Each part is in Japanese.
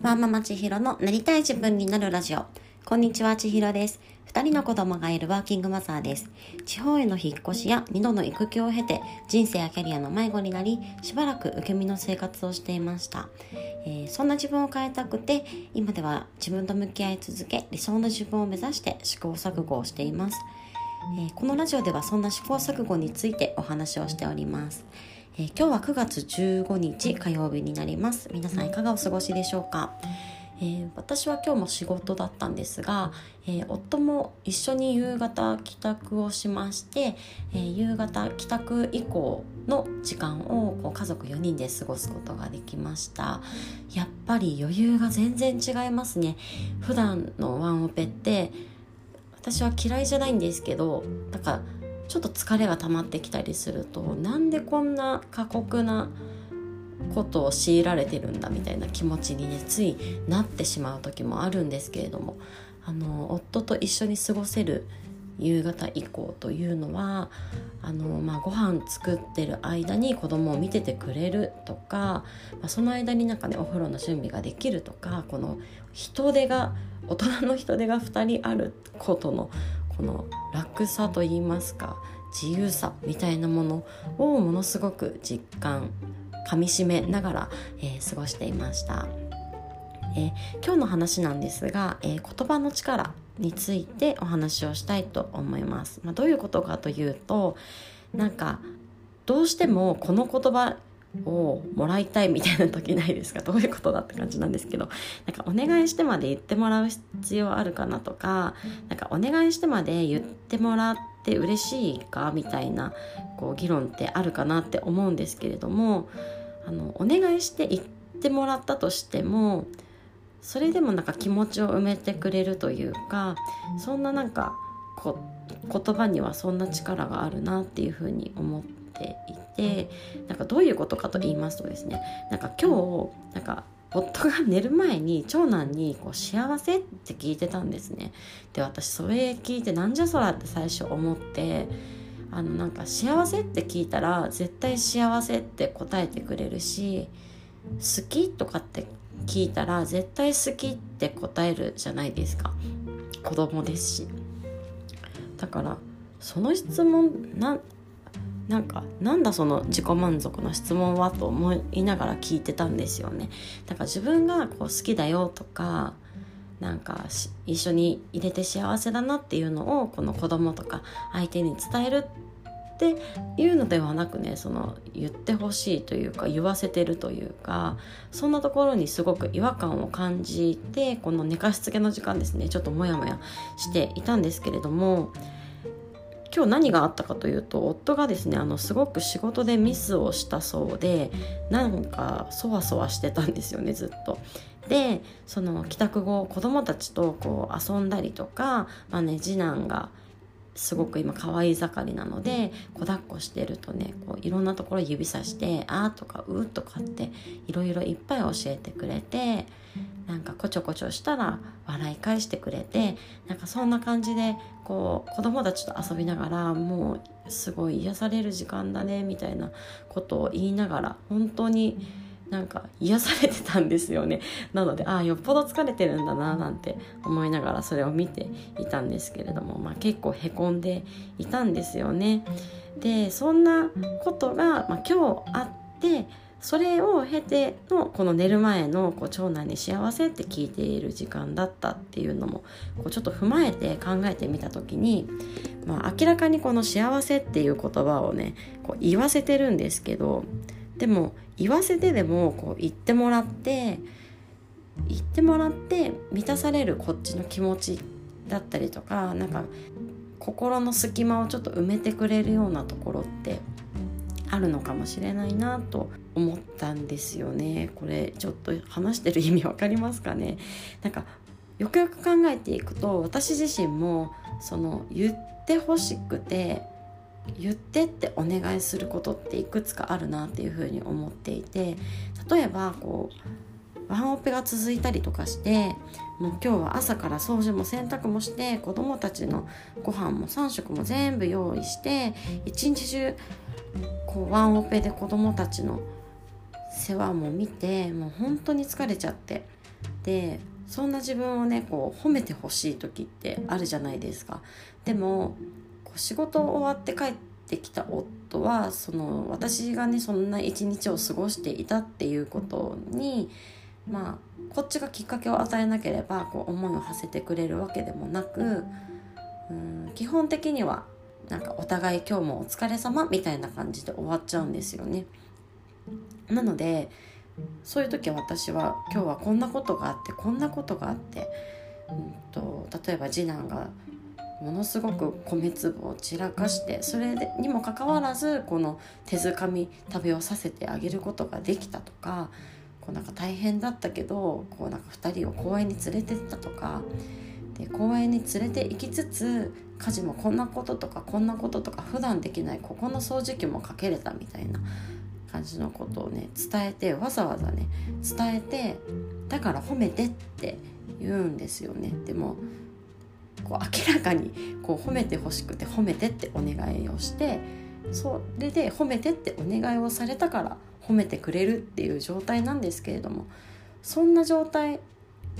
ワーママ千尋のなりたい自分になるラジオ。こんにちは、千尋です。二人の子供がいるワーキングマザーです。地方への引っ越しや二度の育休を経て、人生やキャリアの迷子になり、しばらく受け身の生活をしていました。えーそんな自分を変えたくて、今では自分と向き合い続け、理想の自分を目指して試行錯誤をしています。えーこのラジオではそんな試行錯誤についてお話をしております。えー今日は9月15日火曜日になります。皆さんいかがお過ごしでしょうか、えー私は今日も仕事だったんですが、えー夫も一緒に夕方帰宅をしまして、え夕方帰宅以降の時間をこう家族4人で過ごすことができました。やっぱり余裕が全然違いますね。普段のワンオペって私は嫌いじゃないんですけどなんかちょっと疲れが溜まってきたりするとなんでこんな過酷なことを強いられてるんだみたいな気持ちにねついなってしまう時もあるんですけれどもあの夫と一緒に過ごせる夕方以降というのはあの、まあ、ご飯作ってる間に子供を見ててくれるとか、まあ、その間になんかねお風呂の準備ができるとかこの人手が大人の人手が2人あることのこの楽さといいますか自由さみたいなものをものすごく実感かみしめながら、えー過ごしていました、えー今日の話なんですが、えー言葉の力についてお話をしたいと思います、まあ、どういうことかというとなんかどうしてもこの言葉をもらいたいみたいな時ないですか？どういうことだって感じなんですけど。なんかお願いしてまで言ってもらう必要あるかなとかなんかお願いしてまで言ってもらって嬉しいかみたいなこう議論ってあるかなって思うんですけれどもあのお願いして言ってもらったとしてもそれでもなんか気持ちを埋めてくれるというかそんななんかこ言葉にはそんな力があるなっていうふうに思っていて。なんかどういうことかと言いますとですねなんか今日なんか夫が寝る前に長男にこう幸せって聞いてたんですね。で私それ聞いてなんじゃそらって最初思ってあのなんか幸せって聞いたら絶対幸せって答えてくれるし好きとかって聞いたら絶対好きって答えるじゃないですか。子供ですし。だからその質問なんなんかなんだその自己満足の質問はと思いながら聞いてたんですよね。だから自分がこう好きだよとかなんか一緒に入れて幸せだなっていうのをこの子供とか相手に伝えるっていうのではなくねその言ってほしいというか言わせてるというかそんなところにすごく違和感を感じてこの寝かしつけの時間ですねちょっとモヤモヤしていたんですけれども今日何があったかというと夫がですねあのすごく仕事でミスをしたそうでなんかそわそわしてたんですよねずっと。でその帰宅後子供たちとこう遊んだりとか、まあね、次男がすごく今可愛い盛りなので子抱っこしてるとねこういろんなところ指さして「あー」とか「う」とかっていろいろいっぱい教えてくれてなんかこちょこちょしたら笑い返してくれてなんかそんな感じでこう子供たちと遊びながらもうすごい癒される時間だねみたいなことを言いながら本当になんか癒されてたんですよね なのでああよっぽど疲れてるんだななんて思いながらそれを見ていたんですけれども、まあ、結構へこんでいたんですよね。でそんなことが、まあ、今日あってそれを経てのこの寝る前のこう長男に幸せって聞いている時間だったっていうのもこうちょっと踏まえて考えてみた時に、まあ、明らかにこの幸せっていう言葉をねこう言わせてるんですけどでも言わせてでもこう言ってもらって言ってもらって満たされるこっちの気持ちだったりとかなんか心の隙間をちょっと埋めてくれるようなところってあるのかもしれないなと思ったんですよね。これちょっと話してる意味わかりますかね？なんかよくよく考えていくと私自身もその言ってほしくて言ってってお願いすることっていくつかあるなっていうふうに思っていて例えばこうワンオペが続いたりとかしてもう今日は朝から掃除も洗濯もして子供たちのご飯も3食も全部用意して一日中こうワンオペで子供たちの世話も見てもう本当に疲れちゃって。でそんな自分をねこう褒めてほしい時ってあるじゃないですか。でも仕事終わって帰ってきた夫はその私がねそんな一日を過ごしていたっていうことにまあこっちがきっかけを与えなければこう思いを馳せてくれるわけでもなくうん基本的にはなんかお互い今日もお疲れ様みたいな感じで終わっちゃうんですよね。なのでそういう時私は今日はこんなことがあってこんなことがあって、うんと、例えば次男がものすごく米粒を散らかしてそれにもかかわらずこの手づかみ食べをさせてあげることができたとかこうなんか大変だったけどこうなんか2人を公園に連れてったとかで公園に連れて行きつつ家事もこんなこととかこんなこととか普段できないここの掃除機もかけれたみたいな感じのことをね伝えてわざわざね伝えてだから褒めてって言うんですよね。でもこう明らかにこう褒めてほしくて褒めてってお願いをしてそれで褒めてってお願いをされたから褒めてくれるっていう状態なんですけれどもそんな状態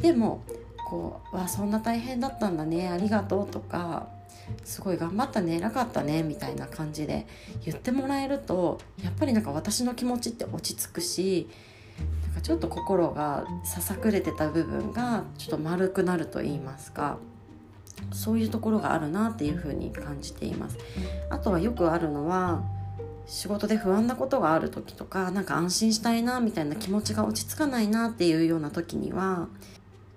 でもこう「わそんな大変だったんだねありがとう」とかすごい頑張ったね偉かったねみたいな感じで言ってもらえるとやっぱりなんか私の気持ちって落ち着くしなんかちょっと心がささくれてた部分がちょっと丸くなると言いますか。そういうところがあるなっていうふうに感じています。あとはよくあるのは仕事で不安なことがある時とかなんか安心したいなみたいな気持ちが落ち着かないなっていうような時には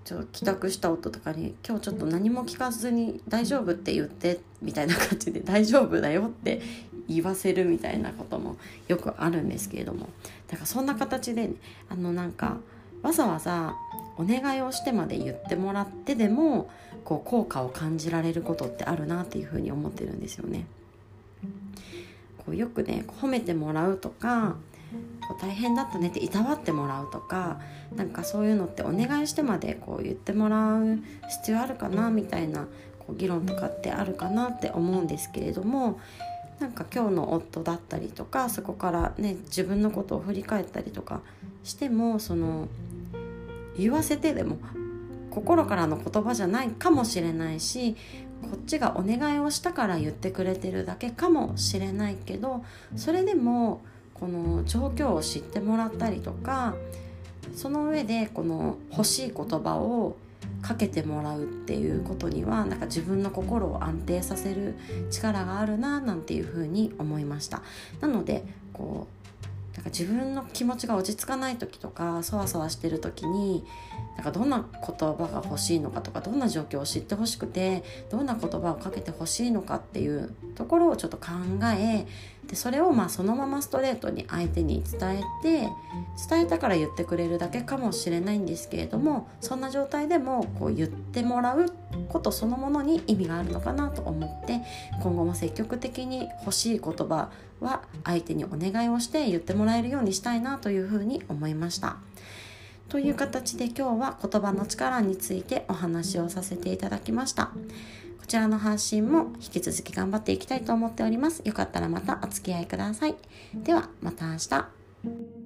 ちょ帰宅した夫とかに「今日ちょっと何も聞かずに大丈夫って言って」みたいな感じで「大丈夫だよ」って言わせるみたいなこともよくあるんですけれどもだからそんな形で、ね、あのなんかわざわざお願いをしてまで言ってもらってでもこう効果を感じられることってあるなっていうふうに思ってるんですよね。こうよくね褒めてもらうとかこう大変だったねっていたわってもらうとかなんかそういうのってお願いしてまでこう言ってもらう必要あるかなみたいなこう議論とかってあるかなって思うんですけれどもなんか今日の夫だったりとかそこからね自分のことを振り返ったりとかしてもその言わせてでも心からの言葉じゃないかもしれないしこっちがお願いをしたから言ってくれてるだけかもしれないけどそれでもこの状況を知ってもらったりとかその上でこの欲しい言葉をかけてもらうっていうことにはなんか自分の心を安定させる力があるななんていうふうに思いました。なのでこうなんか自分の気持ちが落ち着かない時とかそわそわしてる時になんかどんな言葉が欲しいのかとかどんな状況を知ってほしくてどんな言葉をかけてほしいのかっていうところをちょっと考えでそれをまあそのままストレートに相手に伝えて伝えたから言ってくれるだけかもしれないんですけれどもそんな状態でもこう言ってもらうことそのものに意味があるのかなと思って今後も積極的に欲しい言葉は相手にお願いをして言ってもらえるようにしたいなというふうに思いました。という形で今日は言葉の力についてお話をさせていただきました。こちらの配信も引き続き頑張っていきたいと思っております。よかったらまたお付き合いください。ではまた明日。